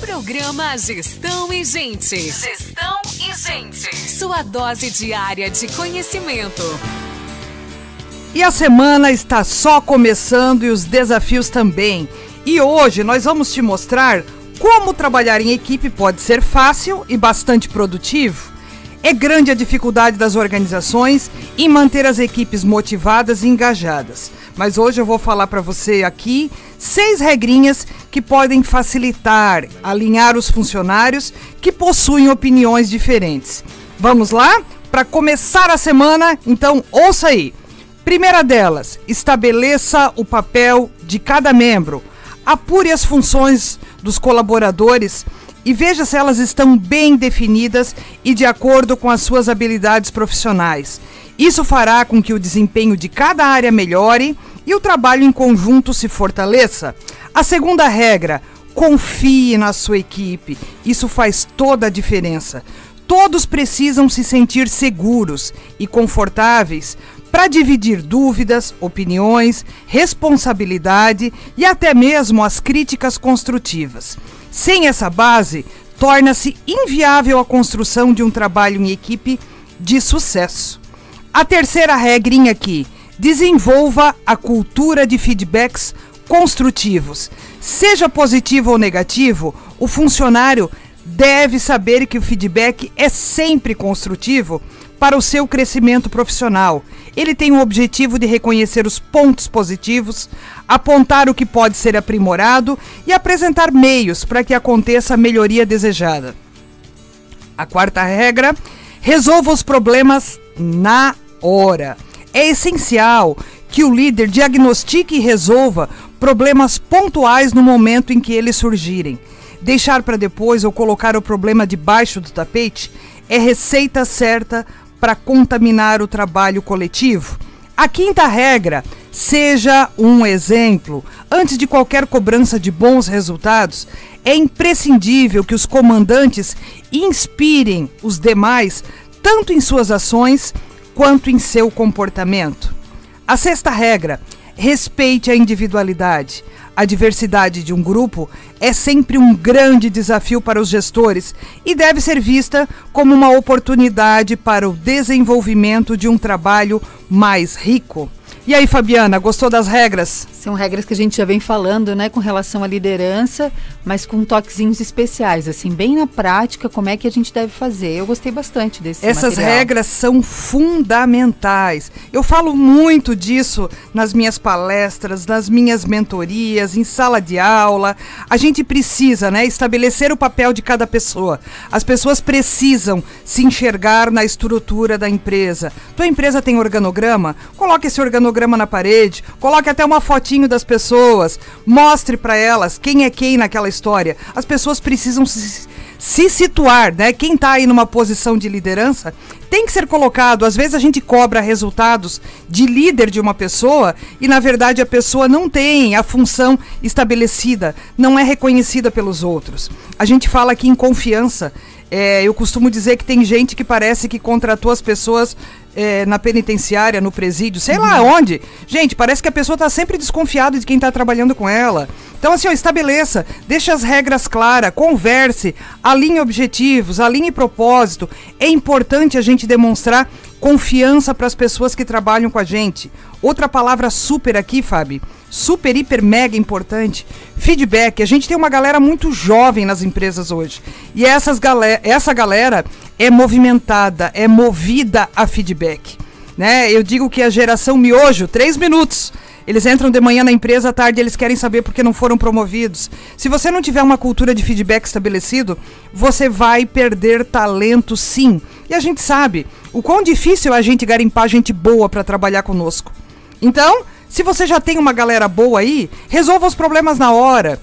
Programa Gestão e Gente. Gestão e Gente. Sua dose diária de conhecimento. E a semana está só começando e os desafios também. E hoje nós vamos te mostrar como trabalhar em equipe pode ser fácil e bastante produtivo. É grande a dificuldade das organizações em manter as equipes motivadas e engajadas. Mas hoje eu vou falar para você aqui seis regrinhas que podem facilitar alinhar os funcionários que possuem opiniões diferentes. Vamos lá? Para começar a semana, então ouça aí. Primeira delas, estabeleça o papel de cada membro. Apure as funções dos colaboradores e veja se elas estão bem definidas e de acordo com as suas habilidades profissionais. Isso fará com que o desempenho de cada área melhore e o trabalho em conjunto se fortaleça. A segunda regra: confie na sua equipe. Isso faz toda a diferença. Todos precisam se sentir seguros e confortáveis para dividir dúvidas, opiniões, responsabilidade e até mesmo as críticas construtivas. Sem essa base, torna-se inviável a construção de um trabalho em equipe de sucesso. A terceira regrinha aqui: desenvolva a cultura de feedbacks construtivos. Seja positivo ou negativo, o funcionário deve saber que o feedback é sempre construtivo para o seu crescimento profissional. Ele tem o objetivo de reconhecer os pontos positivos, apontar o que pode ser aprimorado e apresentar meios para que aconteça a melhoria desejada. A quarta regra: resolva os problemas na hora. É essencial que o líder diagnostique e resolva problemas pontuais no momento em que eles surgirem. Deixar para depois ou colocar o problema debaixo do tapete é receita certa para contaminar o trabalho coletivo. A quinta regra: seja um exemplo. Antes de qualquer cobrança de bons resultados, é imprescindível que os comandantes inspirem os demais, tanto em suas ações quanto em seu comportamento. A sexta regra: respeite a individualidade. A diversidade de um grupo é sempre um grande desafio para os gestores e deve ser vista como uma oportunidade para o desenvolvimento de um trabalho mais rico. E aí, Fabiana, gostou das regras? São regras que a gente já vem falando, né, com relação à liderança, mas com toquezinhos especiais, assim, bem na prática, como é que a gente deve fazer. Eu gostei bastante desse Essas material. regras são fundamentais. Eu falo muito disso nas minhas palestras, nas minhas mentorias, em sala de aula. A gente precisa, né, estabelecer o papel de cada pessoa. As pessoas precisam se enxergar na estrutura da empresa. Tua empresa tem organograma? Coloque esse organograma na parede, coloque até uma fotinho das pessoas, mostre para elas quem é quem naquela história. As pessoas precisam se, se situar, né? Quem está aí numa posição de liderança tem que ser colocado. Às vezes a gente cobra resultados de líder de uma pessoa e na verdade a pessoa não tem a função estabelecida, não é reconhecida pelos outros. A gente fala aqui em confiança. É, eu costumo dizer que tem gente que parece que contratou as pessoas é, na penitenciária, no presídio, sei uhum. lá onde. Gente, parece que a pessoa está sempre desconfiada de quem está trabalhando com ela. Então, assim, ó, estabeleça, deixe as regras claras, converse, alinhe objetivos, alinhe propósito. É importante a gente demonstrar confiança para as pessoas que trabalham com a gente. Outra palavra super aqui, Fábio, super, hiper, mega importante, feedback. A gente tem uma galera muito jovem nas empresas hoje. E essas galera, essa galera é movimentada, é movida a feedback. Né? Eu digo que a geração miojo, três minutos. Eles entram de manhã na empresa, à tarde eles querem saber por que não foram promovidos. Se você não tiver uma cultura de feedback estabelecido, você vai perder talento sim. E a gente sabe o quão difícil é a gente garimpar gente boa para trabalhar conosco. Então, se você já tem uma galera boa aí, resolva os problemas na hora.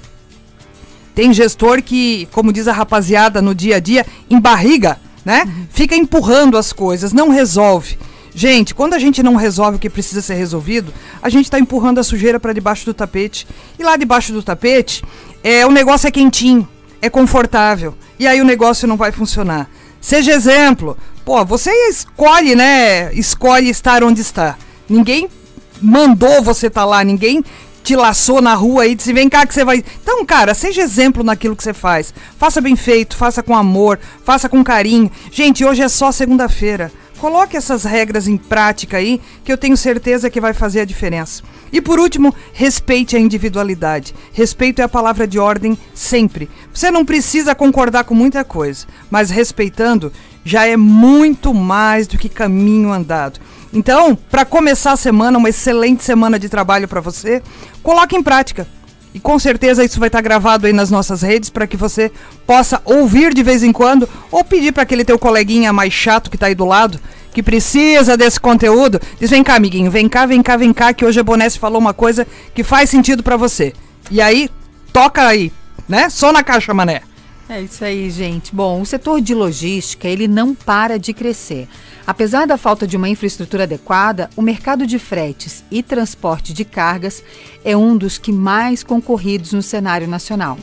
Tem gestor que, como diz a rapaziada no dia a dia, embarriga, né? Fica empurrando as coisas, não resolve. Gente, quando a gente não resolve o que precisa ser resolvido, a gente está empurrando a sujeira para debaixo do tapete. E lá debaixo do tapete, é, o negócio é quentinho, é confortável. E aí o negócio não vai funcionar. Seja exemplo. Pô, você escolhe, né? Escolhe estar onde está. Ninguém mandou você estar tá lá, ninguém te laçou na rua e disse: vem cá que você vai. Então, cara, seja exemplo naquilo que você faz. Faça bem feito, faça com amor, faça com carinho. Gente, hoje é só segunda-feira. Coloque essas regras em prática aí, que eu tenho certeza que vai fazer a diferença. E por último, respeite a individualidade. Respeito é a palavra de ordem sempre. Você não precisa concordar com muita coisa, mas respeitando já é muito mais do que caminho andado. Então, para começar a semana, uma excelente semana de trabalho para você, coloque em prática. E com certeza isso vai estar tá gravado aí nas nossas redes para que você possa ouvir de vez em quando ou pedir para aquele teu coleguinha mais chato que está aí do lado, que precisa desse conteúdo, diz: "Vem cá, amiguinho, vem cá, vem cá, vem cá, que hoje a Bonesse falou uma coisa que faz sentido para você". E aí, toca aí, né? Só na caixa, mané. É isso aí, gente. Bom, o setor de logística, ele não para de crescer. Apesar da falta de uma infraestrutura adequada, o mercado de fretes e transporte de cargas é um dos que mais concorridos no cenário nacional.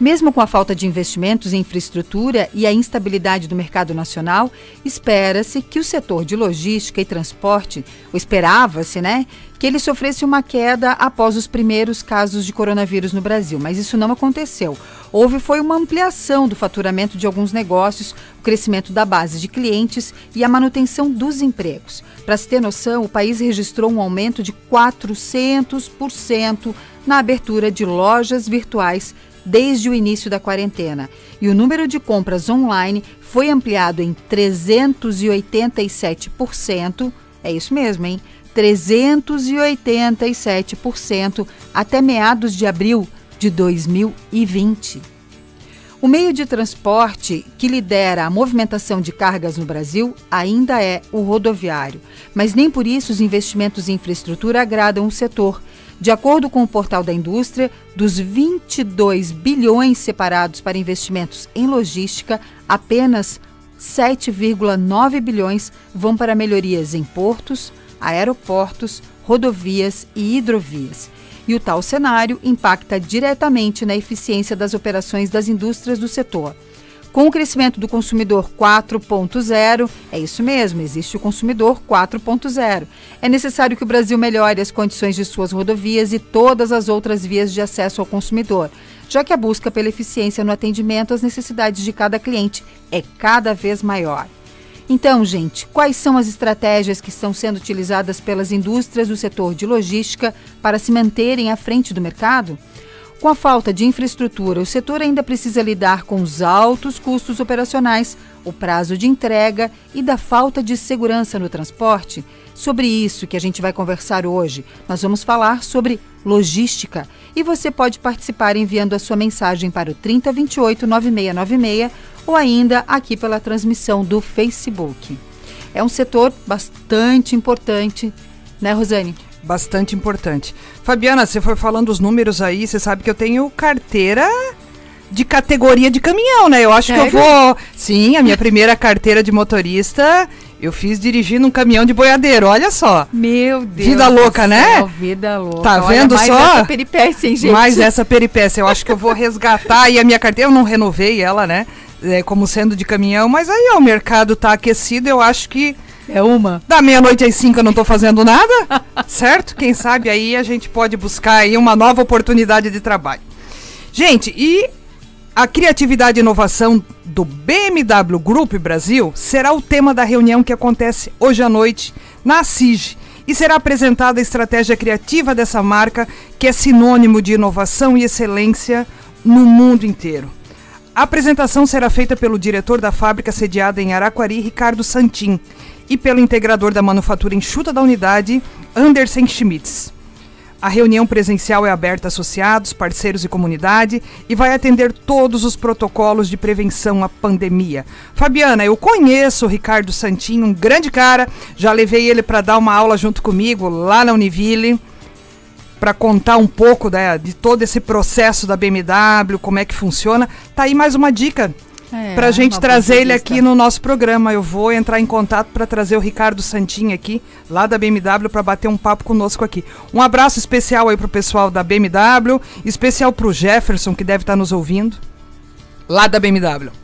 Mesmo com a falta de investimentos em infraestrutura e a instabilidade do mercado nacional, espera-se que o setor de logística e transporte, ou esperava-se, né, que ele sofresse uma queda após os primeiros casos de coronavírus no Brasil, mas isso não aconteceu. Houve foi uma ampliação do faturamento de alguns negócios, o crescimento da base de clientes e a manutenção dos empregos. Para se ter noção, o país registrou um aumento de 400% na abertura de lojas virtuais desde o início da quarentena, e o número de compras online foi ampliado em 387%. É isso mesmo, hein? 387% até meados de abril de 2020. O meio de transporte que lidera a movimentação de cargas no Brasil ainda é o rodoviário, mas nem por isso os investimentos em infraestrutura agradam o setor, de acordo com o portal da indústria, dos 22 bilhões separados para investimentos em logística, apenas 7,9 bilhões vão para melhorias em portos, aeroportos, rodovias e hidrovias. E o tal cenário impacta diretamente na eficiência das operações das indústrias do setor. Com o crescimento do consumidor 4.0, é isso mesmo, existe o consumidor 4.0. É necessário que o Brasil melhore as condições de suas rodovias e todas as outras vias de acesso ao consumidor, já que a busca pela eficiência no atendimento às necessidades de cada cliente é cada vez maior. Então, gente, quais são as estratégias que estão sendo utilizadas pelas indústrias do setor de logística para se manterem à frente do mercado? Com a falta de infraestrutura, o setor ainda precisa lidar com os altos custos operacionais, o prazo de entrega e da falta de segurança no transporte. Sobre isso que a gente vai conversar hoje, nós vamos falar sobre logística e você pode participar enviando a sua mensagem para o 3028 9696 ou ainda aqui pela transmissão do Facebook. É um setor bastante importante, né, Rosane? Bastante importante. Fabiana, você foi falando os números aí, você sabe que eu tenho carteira de categoria de caminhão, né? Eu acho Sério? que eu vou. Sim, a minha primeira carteira de motorista eu fiz dirigindo um caminhão de boiadeiro, olha só. Meu Deus. Vida louca, né? céu, né? Vida louca. Tá olha, vendo mais só? Mais essa peripécia, hein, gente? Mais essa peripécia. Eu acho que eu vou resgatar. e a minha carteira, eu não renovei ela, né? É, como sendo de caminhão, mas aí ó, o mercado tá aquecido, eu acho que é uma. Da meia-noite às cinco eu não tô fazendo nada, certo? Quem sabe aí a gente pode buscar aí uma nova oportunidade de trabalho. Gente, e a criatividade e inovação do BMW Group Brasil será o tema da reunião que acontece hoje à noite na CIG e será apresentada a estratégia criativa dessa marca, que é sinônimo de inovação e excelência no mundo inteiro. A apresentação será feita pelo diretor da fábrica sediada em Araquari, Ricardo Santin, e pelo integrador da manufatura enxuta da unidade, Andersen Schmitz. A reunião presencial é aberta a associados, parceiros e comunidade e vai atender todos os protocolos de prevenção à pandemia. Fabiana, eu conheço o Ricardo Santinho, um grande cara, já levei ele para dar uma aula junto comigo lá na Univille para contar um pouco né, de todo esse processo da BMW, como é que funciona. Tá aí mais uma dica é, para a gente trazer ele aqui no nosso programa. Eu vou entrar em contato para trazer o Ricardo Santin aqui, lá da BMW, para bater um papo conosco aqui. Um abraço especial aí pro pessoal da BMW, especial pro Jefferson, que deve estar tá nos ouvindo, lá da BMW.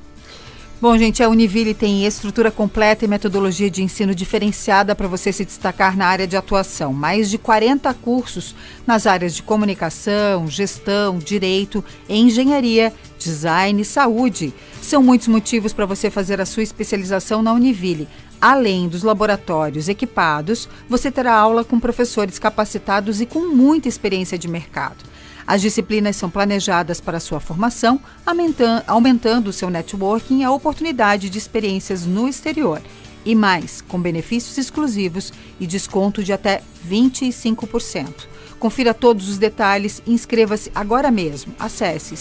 Bom, gente, a Univille tem estrutura completa e metodologia de ensino diferenciada para você se destacar na área de atuação. Mais de 40 cursos nas áreas de comunicação, gestão, direito, engenharia, design e saúde. São muitos motivos para você fazer a sua especialização na Univille. Além dos laboratórios equipados, você terá aula com professores capacitados e com muita experiência de mercado. As disciplinas são planejadas para sua formação, aumentando seu networking e a oportunidade de experiências no exterior. E mais, com benefícios exclusivos e desconto de até 25%. Confira todos os detalhes e inscreva-se agora mesmo. Acesse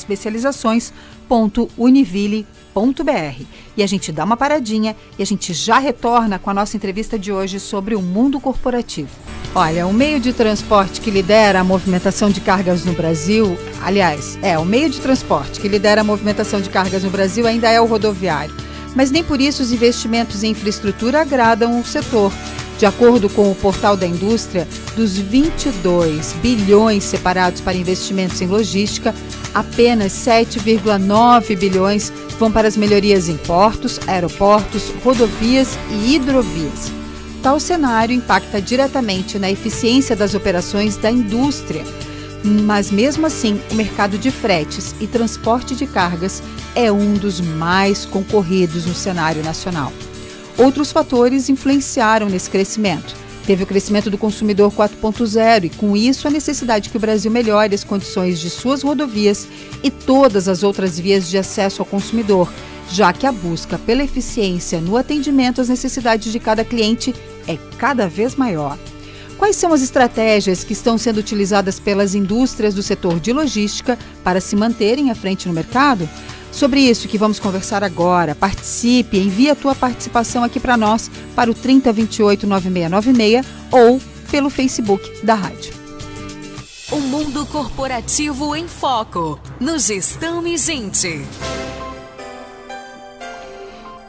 especializações.univille.br. E a gente dá uma paradinha e a gente já retorna com a nossa entrevista de hoje sobre o mundo corporativo. Olha, o meio de transporte que lidera a movimentação de cargas no Brasil, aliás, é, o meio de transporte que lidera a movimentação de cargas no Brasil ainda é o rodoviário. Mas nem por isso os investimentos em infraestrutura agradam o setor. De acordo com o Portal da Indústria, dos 22 bilhões separados para investimentos em logística, apenas 7,9 bilhões vão para as melhorias em portos, aeroportos, rodovias e hidrovias. Tal cenário impacta diretamente na eficiência das operações da indústria. Mas mesmo assim, o mercado de fretes e transporte de cargas é um dos mais concorridos no cenário nacional. Outros fatores influenciaram nesse crescimento. Teve o crescimento do consumidor 4.0 e, com isso, a necessidade que o Brasil melhore as condições de suas rodovias e todas as outras vias de acesso ao consumidor, já que a busca pela eficiência no atendimento às necessidades de cada cliente é cada vez maior. Quais são as estratégias que estão sendo utilizadas pelas indústrias do setor de logística para se manterem à frente no mercado? Sobre isso que vamos conversar agora. Participe, envie a tua participação aqui para nós para o 3028 9696 ou pelo Facebook da rádio. O mundo corporativo em foco, no Gestão e Gente.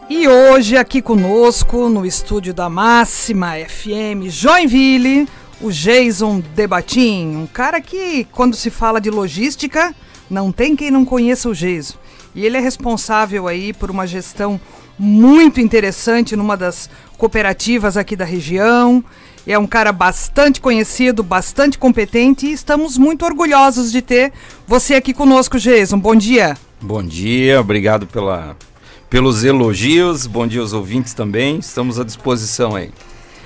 E hoje aqui conosco no estúdio da Máxima FM Joinville, o Jason Debatim, um cara que quando se fala de logística, não tem quem não conheça o Jason. E ele é responsável aí por uma gestão muito interessante numa das cooperativas aqui da região. É um cara bastante conhecido, bastante competente e estamos muito orgulhosos de ter você aqui conosco, Jason. Bom dia. Bom dia, obrigado pela pelos elogios. Bom dia aos ouvintes também. Estamos à disposição aí.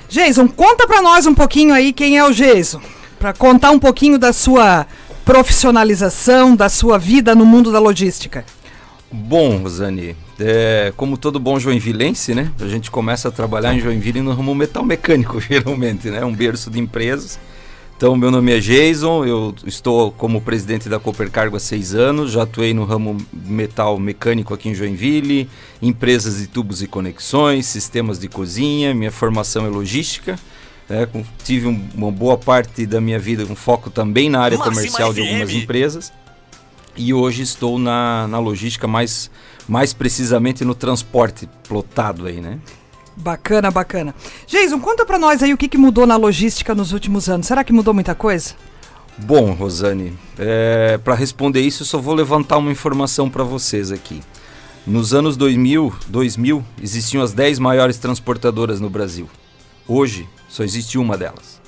Jason, conta para nós um pouquinho aí quem é o Jason, para contar um pouquinho da sua profissionalização, da sua vida no mundo da logística. Bom, Rosane, é, como todo bom joinvilense, né? A gente começa a trabalhar em Joinville no ramo metal mecânico, geralmente, né? Um berço de empresas. Então, meu nome é Jason, eu estou como presidente da Coopercargo há seis anos, já atuei no ramo metal mecânico aqui em Joinville, empresas de tubos e conexões, sistemas de cozinha, minha formação é logística. É, tive um, uma boa parte da minha vida um foco também na área comercial de algumas empresas. E hoje estou na, na logística, mais, mais precisamente no transporte plotado aí, né? Bacana, bacana. Jason, conta para nós aí o que, que mudou na logística nos últimos anos. Será que mudou muita coisa? Bom, Rosane, é, para responder isso, eu só vou levantar uma informação para vocês aqui. Nos anos 2000, 2000, existiam as 10 maiores transportadoras no Brasil. Hoje, só existe uma delas.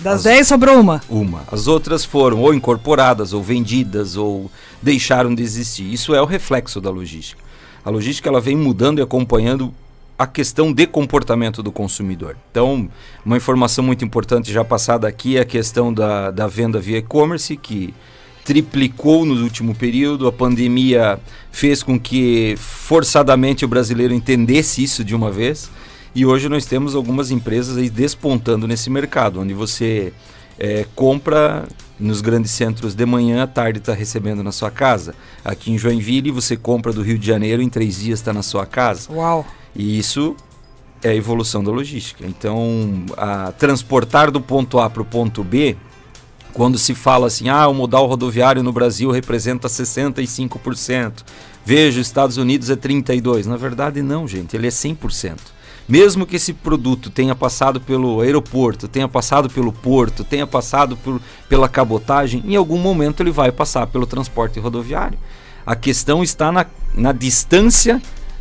Das 10 sobrou uma? Uma. As outras foram ou incorporadas, ou vendidas, ou deixaram de existir. Isso é o reflexo da logística. A logística ela vem mudando e acompanhando a questão de comportamento do consumidor. Então, uma informação muito importante já passada aqui é a questão da, da venda via e-commerce, que triplicou no último período. A pandemia fez com que forçadamente o brasileiro entendesse isso de uma vez. E hoje nós temos algumas empresas aí despontando nesse mercado, onde você é, compra nos grandes centros de manhã, à tarde está recebendo na sua casa. Aqui em Joinville, você compra do Rio de Janeiro, em três dias está na sua casa. Uau! E isso é a evolução da logística. Então, a transportar do ponto A para o ponto B, quando se fala assim, ah, o modal rodoviário no Brasil representa 65%, veja, os Estados Unidos é 32%. Na verdade, não, gente, ele é 100%. Mesmo que esse produto tenha passado pelo aeroporto, tenha passado pelo porto, tenha passado por, pela cabotagem, em algum momento ele vai passar pelo transporte rodoviário. A questão está na, na distância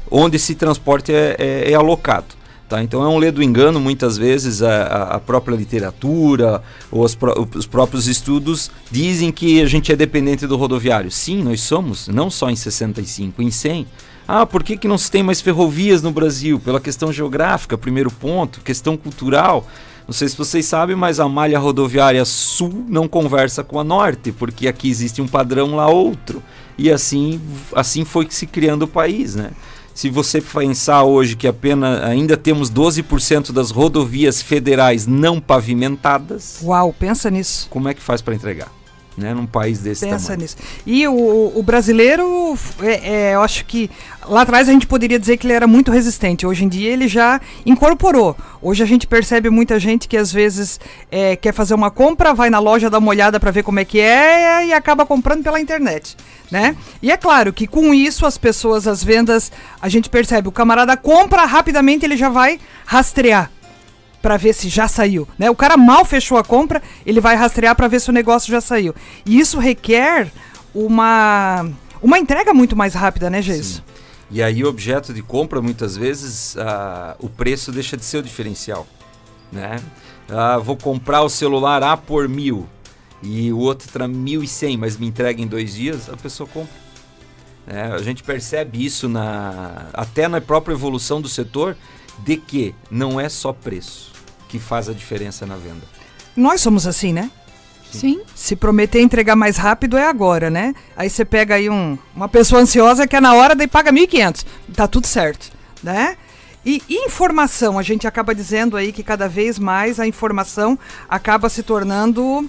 onde esse transporte é, é, é alocado. Tá? Então é um ledo engano, muitas vezes a, a própria literatura ou os, os, próprios estudos dizem que a gente é dependente do rodoviário. Sim, nós somos, não só em 65, em 100. Ah, por que, que não se tem mais ferrovias no Brasil? Pela questão geográfica, primeiro ponto, questão cultural. Não sei se vocês sabem, mas a malha rodoviária sul não conversa com a norte, porque aqui existe um padrão lá outro. E assim, assim foi se criando o país, né? Se você pensar hoje que apenas ainda temos 12% das rodovias federais não pavimentadas. Uau, pensa nisso. Como é que faz para entregar? Né, num país desse Pensa tamanho. nisso. E o, o brasileiro, é, é, eu acho que lá atrás a gente poderia dizer que ele era muito resistente. Hoje em dia ele já incorporou. Hoje a gente percebe muita gente que às vezes é, quer fazer uma compra, vai na loja dar uma olhada para ver como é que é e acaba comprando pela internet. Né? E é claro que com isso as pessoas, as vendas, a gente percebe, o camarada compra rapidamente, ele já vai rastrear para ver se já saiu, né? O cara mal fechou a compra, ele vai rastrear para ver se o negócio já saiu. E isso requer uma uma entrega muito mais rápida, né, Geis? E aí o objeto de compra muitas vezes uh, o preço deixa de ser o diferencial, né? Uh, vou comprar o celular A por mil e o outro para mil e cem, mas me entrega em dois dias, a pessoa compra. É, a gente percebe isso na, até na própria evolução do setor, de que não é só preço que faz a diferença na venda. Nós somos assim, né? Sim. Se prometer entregar mais rápido é agora, né? Aí você pega aí um, uma pessoa ansiosa que é na hora, daí paga 1.500. Tá tudo certo, né? E informação, a gente acaba dizendo aí que cada vez mais a informação acaba se tornando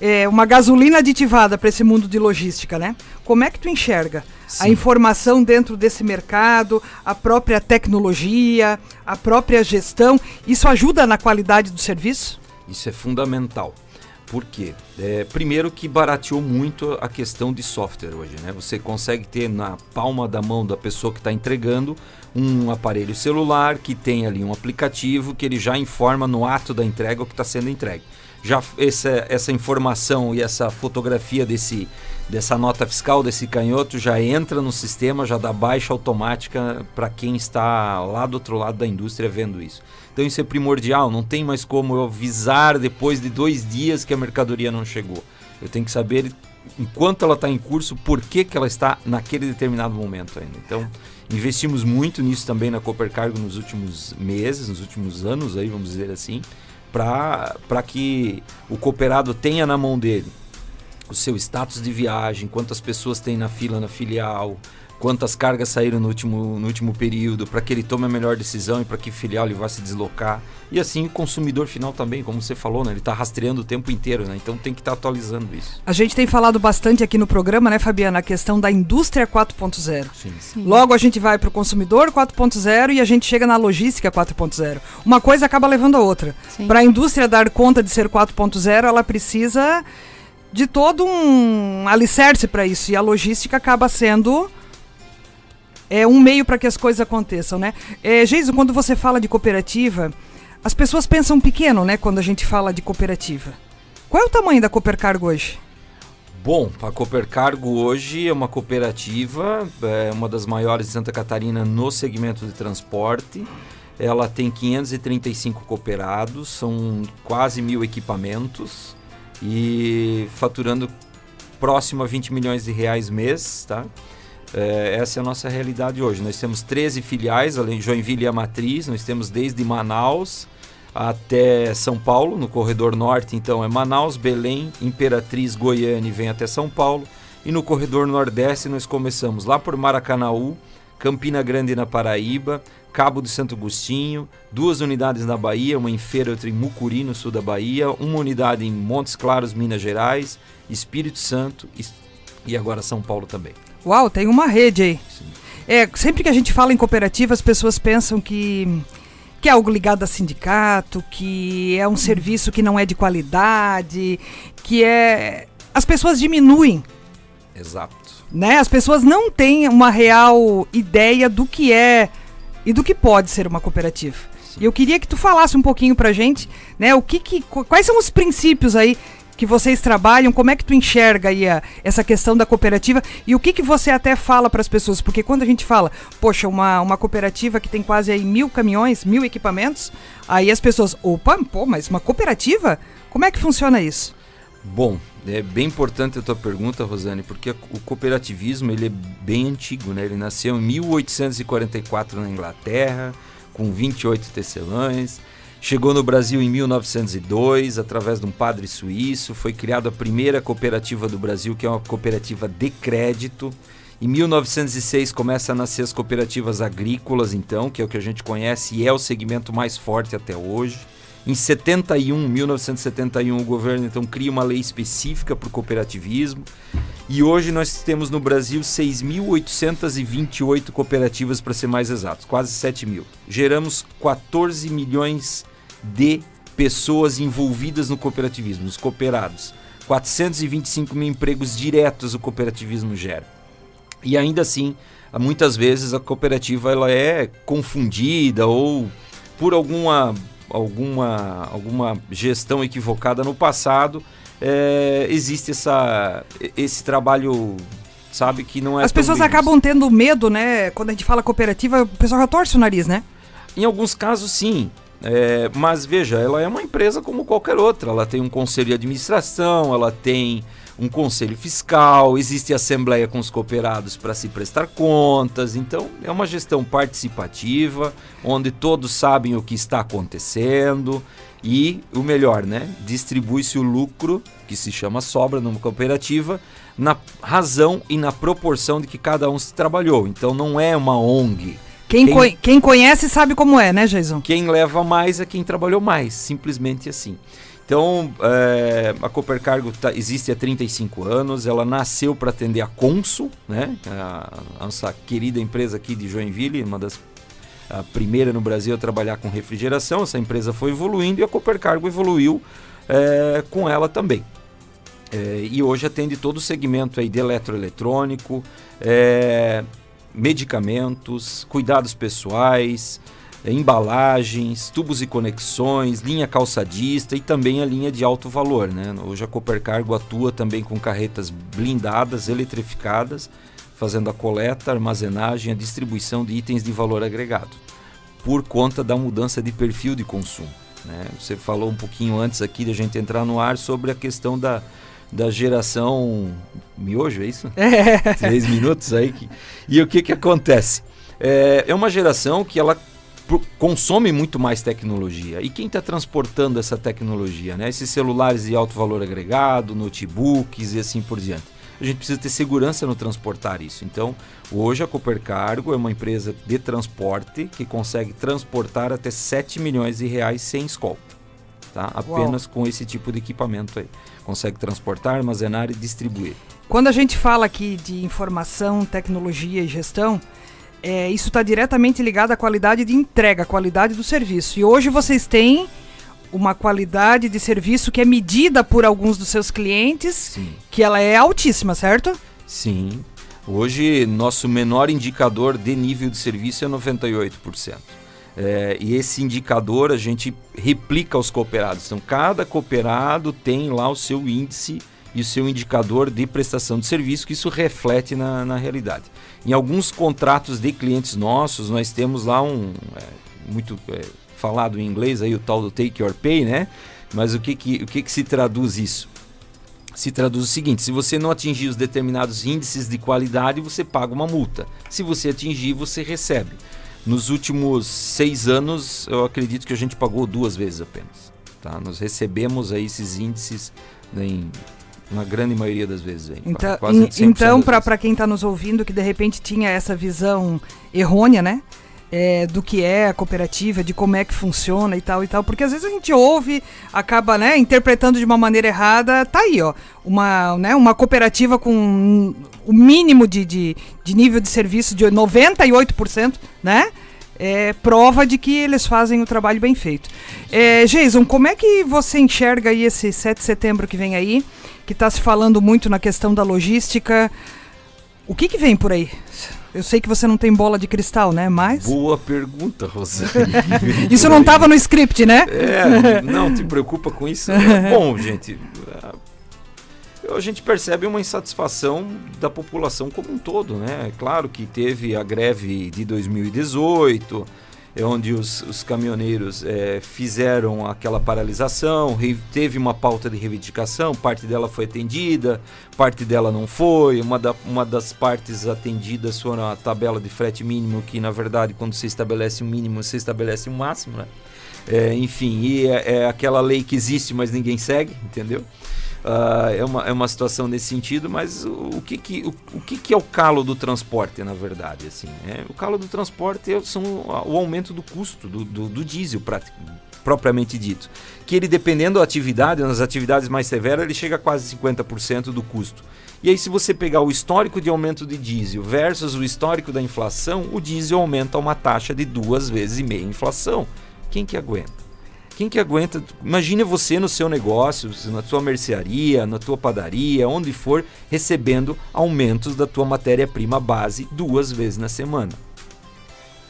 é, uma gasolina aditivada para esse mundo de logística, né? Como é que tu enxerga Sim. a informação dentro desse mercado, a própria tecnologia, a própria gestão? Isso ajuda na qualidade do serviço? Isso é fundamental. Por quê? É, primeiro que barateou muito a questão de software hoje, né? Você consegue ter na palma da mão da pessoa que está entregando um aparelho celular que tem ali um aplicativo que ele já informa no ato da entrega o que está sendo entregue já essa, essa informação e essa fotografia desse, dessa nota fiscal, desse canhoto, já entra no sistema, já dá baixa automática para quem está lá do outro lado da indústria vendo isso. Então isso é primordial, não tem mais como eu avisar depois de dois dias que a mercadoria não chegou. Eu tenho que saber, enquanto ela está em curso, por que, que ela está naquele determinado momento ainda. Então, investimos muito nisso também na Cooper Cargo nos últimos meses, nos últimos anos, aí, vamos dizer assim para que o cooperado tenha na mão dele o seu status de viagem, quantas pessoas tem na fila na filial, quantas cargas saíram no último, no último período, para que ele tome a melhor decisão e para que filial ele vá se deslocar. E assim o consumidor final também, como você falou, né? ele está rastreando o tempo inteiro, né? então tem que estar tá atualizando isso. A gente tem falado bastante aqui no programa, né, Fabiana, a questão da indústria 4.0. Logo a gente vai para o consumidor 4.0 e a gente chega na logística 4.0. Uma coisa acaba levando a outra. Para a indústria dar conta de ser 4.0, ela precisa de todo um alicerce para isso e a logística acaba sendo é um meio para que as coisas aconteçam, né? É, Geiso, quando você fala de cooperativa, as pessoas pensam pequeno, né? Quando a gente fala de cooperativa. Qual é o tamanho da Coopercargo hoje? Bom, a Coopercargo hoje é uma cooperativa, é uma das maiores de Santa Catarina no segmento de transporte. Ela tem 535 cooperados, são quase mil equipamentos e faturando próximo a 20 milhões de reais mês, tá? É, essa é a nossa realidade hoje. Nós temos 13 filiais, além de Joinville e a Matriz, nós temos desde Manaus até São Paulo, no corredor norte, então é Manaus, Belém, Imperatriz, Goiânia e vem até São Paulo. E no corredor nordeste nós começamos lá por Maracanaú, Campina Grande na Paraíba, Cabo de Santo Agostinho, duas unidades na Bahia, uma em Feira, outra em Mucuri, no sul da Bahia, uma unidade em Montes Claros, Minas Gerais, Espírito Santo e agora São Paulo também. Uau, tem uma rede aí. É, sempre que a gente fala em cooperativa, as pessoas pensam que, que é algo ligado a sindicato, que é um serviço que não é de qualidade, que é. As pessoas diminuem. Exato. Né? As pessoas não têm uma real ideia do que é e do que pode ser uma cooperativa. E eu queria que tu falasse um pouquinho pra gente, né? O que, que quais são os princípios aí que vocês trabalham, como é que tu enxerga aí a, essa questão da cooperativa e o que, que você até fala para as pessoas? Porque quando a gente fala, poxa, uma, uma cooperativa que tem quase aí mil caminhões, mil equipamentos, aí as pessoas, opa, pô, mas uma cooperativa? Como é que funciona isso? Bom, é bem importante a tua pergunta, Rosane, porque o cooperativismo ele é bem antigo, né? Ele nasceu em 1844 na Inglaterra, com 28 tecelães. Chegou no Brasil em 1902 através de um padre suíço. Foi criada a primeira cooperativa do Brasil, que é uma cooperativa de crédito. Em 1906 começa a nascer as cooperativas agrícolas, então, que é o que a gente conhece e é o segmento mais forte até hoje. Em 71, 1971, o governo então cria uma lei específica para o cooperativismo. E hoje nós temos no Brasil 6.828 cooperativas, para ser mais exatos, quase 7 mil. Geramos 14 milhões de pessoas envolvidas no cooperativismo, nos cooperados. 425 mil empregos diretos o cooperativismo gera. E ainda assim, muitas vezes a cooperativa ela é confundida ou por alguma, alguma, alguma gestão equivocada no passado, é, existe essa, esse trabalho sabe que não é as pessoas acabam tendo medo né quando a gente fala cooperativa o pessoal já torce o nariz né em alguns casos sim é, mas veja, ela é uma empresa como qualquer outra. Ela tem um conselho de administração, ela tem um conselho fiscal, existe assembleia com os cooperados para se prestar contas. Então, é uma gestão participativa, onde todos sabem o que está acontecendo e o melhor, né? Distribui-se o lucro, que se chama sobra numa cooperativa, na razão e na proporção de que cada um se trabalhou. Então, não é uma ONG quem, quem, co quem, conhece sabe como é, né, Jason? Quem leva mais é quem trabalhou mais, simplesmente assim. Então, é, a Coopercargo tá, existe há 35 anos, ela nasceu para atender a Consul, né, a, a, nossa querida empresa aqui de Joinville, uma das a primeira no Brasil a trabalhar com refrigeração. Essa empresa foi evoluindo e a Coopercargo evoluiu é, com ela também. É, e hoje atende todo o segmento aí de eletroeletrônico, é, medicamentos, cuidados pessoais, eh, embalagens, tubos e conexões, linha calçadista e também a linha de alto valor. Né? Hoje a Coopercargo atua também com carretas blindadas, eletrificadas, fazendo a coleta, armazenagem e a distribuição de itens de valor agregado, por conta da mudança de perfil de consumo. Né? Você falou um pouquinho antes aqui de a gente entrar no ar sobre a questão da, da geração miojo, é isso? É. Três minutos aí. Que... E o que, que acontece? É, é uma geração que ela consome muito mais tecnologia. E quem está transportando essa tecnologia? Né? Esses celulares de alto valor agregado, notebooks e assim por diante. A gente precisa ter segurança no transportar isso. Então, hoje a Coopercargo é uma empresa de transporte que consegue transportar até 7 milhões de reais sem escolta. Tá? Apenas Uau. com esse tipo de equipamento aí consegue transportar, armazenar e distribuir. Quando a gente fala aqui de informação, tecnologia e gestão, é, isso está diretamente ligado à qualidade de entrega, à qualidade do serviço. E hoje vocês têm uma qualidade de serviço que é medida por alguns dos seus clientes, Sim. que ela é altíssima, certo? Sim. Hoje, nosso menor indicador de nível de serviço é 98%. É, e esse indicador a gente replica aos cooperados. Então, cada cooperado tem lá o seu índice e o seu indicador de prestação de serviço, que isso reflete na, na realidade. Em alguns contratos de clientes nossos, nós temos lá um. É, muito é, falado em inglês aí, o tal do take your pay, né? Mas o que, que, o que, que se traduz isso? Se traduz o seguinte: se você não atingir os determinados índices de qualidade, você paga uma multa. Se você atingir, você recebe. Nos últimos seis anos, eu acredito que a gente pagou duas vezes apenas. Tá? Nós recebemos aí esses índices né, em na grande maioria das vezes. Aí, então, então para quem está nos ouvindo, que de repente tinha essa visão errônea, né? É, do que é a cooperativa, de como é que funciona e tal e tal, porque às vezes a gente ouve, acaba né, interpretando de uma maneira errada, tá aí, ó, uma, né, uma cooperativa com o mínimo de, de, de nível de serviço de 98%, né? É prova de que eles fazem o trabalho bem feito. É, Jason, como é que você enxerga aí esse 7 de setembro que vem aí, que está se falando muito na questão da logística? O que, que vem por aí? Eu sei que você não tem bola de cristal, né? Mas. Boa pergunta, Rosane. isso não estava no script, né? É, não te preocupa com isso. Bom, gente, a gente percebe uma insatisfação da população como um todo, né? É claro que teve a greve de 2018 é onde os, os caminhoneiros é, fizeram aquela paralisação, teve uma pauta de reivindicação, parte dela foi atendida, parte dela não foi, uma, da, uma das partes atendidas foi a tabela de frete mínimo, que na verdade quando você estabelece um mínimo, você estabelece um máximo, né? É, enfim, e é, é aquela lei que existe, mas ninguém segue, entendeu? Uh, é, uma, é uma situação nesse sentido, mas o, o que, que, o, o, que, que é o calo do transporte, na verdade? Assim, é, o calo do transporte é, são o aumento do custo do, do, do diesel, propriamente dito. Que ele, dependendo da atividade, nas atividades mais severas, ele chega a quase 50% do custo. E aí, se você pegar o histórico de aumento de diesel versus o histórico da inflação, o diesel aumenta uma taxa de duas vezes e meia inflação. Quem que aguenta? Quem que aguenta? Imagine você no seu negócio, na sua mercearia, na tua padaria, onde for, recebendo aumentos da tua matéria-prima base duas vezes na semana.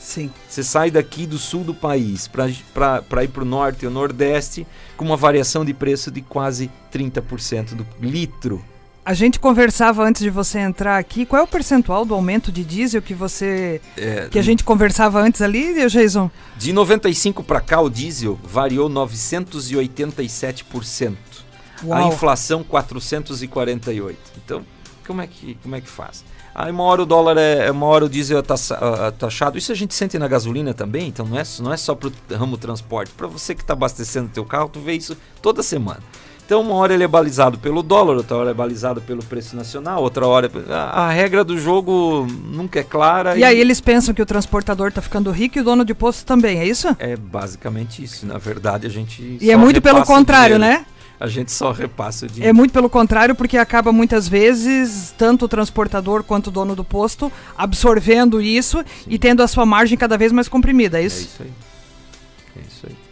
Sim. Você sai daqui do sul do país para ir para o norte ou nordeste com uma variação de preço de quase 30% do litro a gente conversava antes de você entrar aqui. Qual é o percentual do aumento de diesel que você é, que a gente conversava antes ali, Jason? De 95 para cá o diesel variou 987%. Uau. A inflação 448. Então, como é que como é que faz? Aí uma hora o dólar é, uma hora o diesel é taxado. Isso a gente sente na gasolina também, então não é, não é só para o ramo transporte. Para você que está abastecendo teu carro, tu vê isso toda semana. Então, uma hora ele é balizado pelo dólar, outra hora é balizado pelo preço nacional, outra hora. A, a regra do jogo nunca é clara. E, e, aí eles pensam que o transportador está ficando rico e o dono de posto também, é isso? É basicamente isso. Na verdade, a gente. E é muito pelo contrário, né? A gente só repassa o dinheiro. É muito pelo contrário, porque acaba muitas vezes, tanto o transportador quanto o dono do posto, absorvendo isso Sim. e tendo a sua margem cada vez mais comprimida, é isso? É isso aí. É isso aí.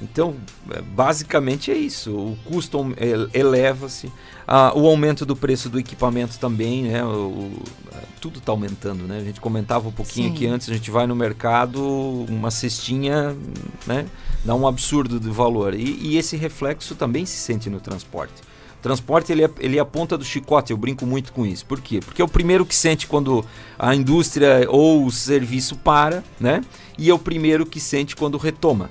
Então, é, basicamente é isso. O custo eleva-se, o aumento do preço do equipamento também, né? O, o, tudo está aumentando, né? A gente comentava um pouquinho Sim. aqui antes, a gente vai no mercado, uma cestinha, né? Dá um absurdo de valor. E, e esse reflexo também se sente no transporte. O transporte ele é, ele é a ponta do chicote, eu brinco muito com isso. Por quê? Porque é o primeiro que sente quando a indústria ou o serviço para, né? E é o primeiro que sente quando retoma.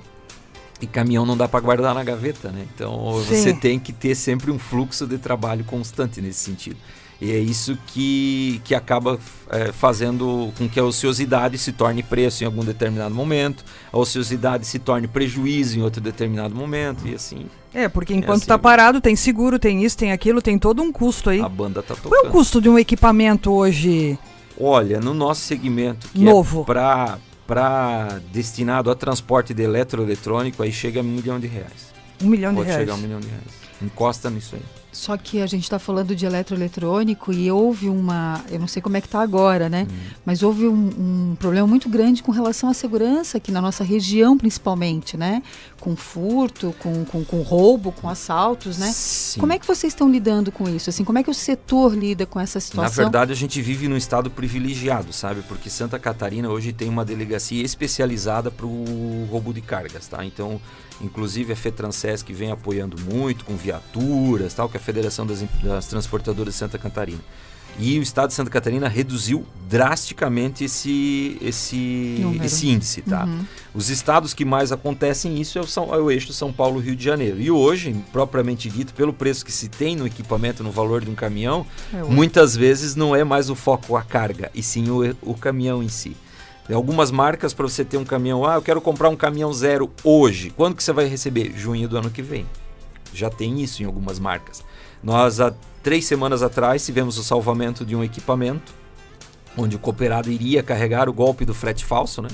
E caminhão não dá para guardar na gaveta, né? Então Sim. você tem que ter sempre um fluxo de trabalho constante nesse sentido. E é isso que, que acaba é, fazendo com que a ociosidade se torne preço em algum determinado momento, a ociosidade se torne prejuízo em outro determinado momento, e assim. É, porque enquanto está é assim. parado, tem seguro, tem isso, tem aquilo, tem todo um custo aí. A banda tá tocando. Qual é o custo de um equipamento hoje? Olha, no nosso segmento, que Novo. é para para destinado a transporte de eletroeletrônico, aí chega a um milhão de reais. Um milhão Pode de reais. chegar a um milhão de reais. Encosta nisso aí. Só que a gente está falando de eletroeletrônico e houve uma, eu não sei como é que está agora, né? Hum. Mas houve um, um, problema muito grande com relação à segurança aqui na nossa região, principalmente, né? Com furto, com, com, com roubo, com assaltos, né? Sim. Como é que vocês estão lidando com isso? Assim, como é que o setor lida com essa situação? Na verdade, a gente vive num estado privilegiado, sabe? Porque Santa Catarina hoje tem uma delegacia especializada para o roubo de cargas, tá? Então Inclusive a FETRANSES que vem apoiando muito com viaturas, tal, que é a Federação das, das Transportadoras de Santa Catarina. E o estado de Santa Catarina reduziu drasticamente esse, esse, esse índice. Tá? Uhum. Os estados que mais acontecem isso é o, São, é o eixo São Paulo-Rio de Janeiro. E hoje, propriamente dito, pelo preço que se tem no equipamento, no valor de um caminhão, é muitas vezes não é mais o foco a carga, e sim o, o caminhão em si. Algumas marcas para você ter um caminhão, ah, eu quero comprar um caminhão zero hoje. Quando que você vai receber? Junho do ano que vem. Já tem isso em algumas marcas. Nós há três semanas atrás tivemos o salvamento de um equipamento onde o cooperado iria carregar o golpe do frete falso, né?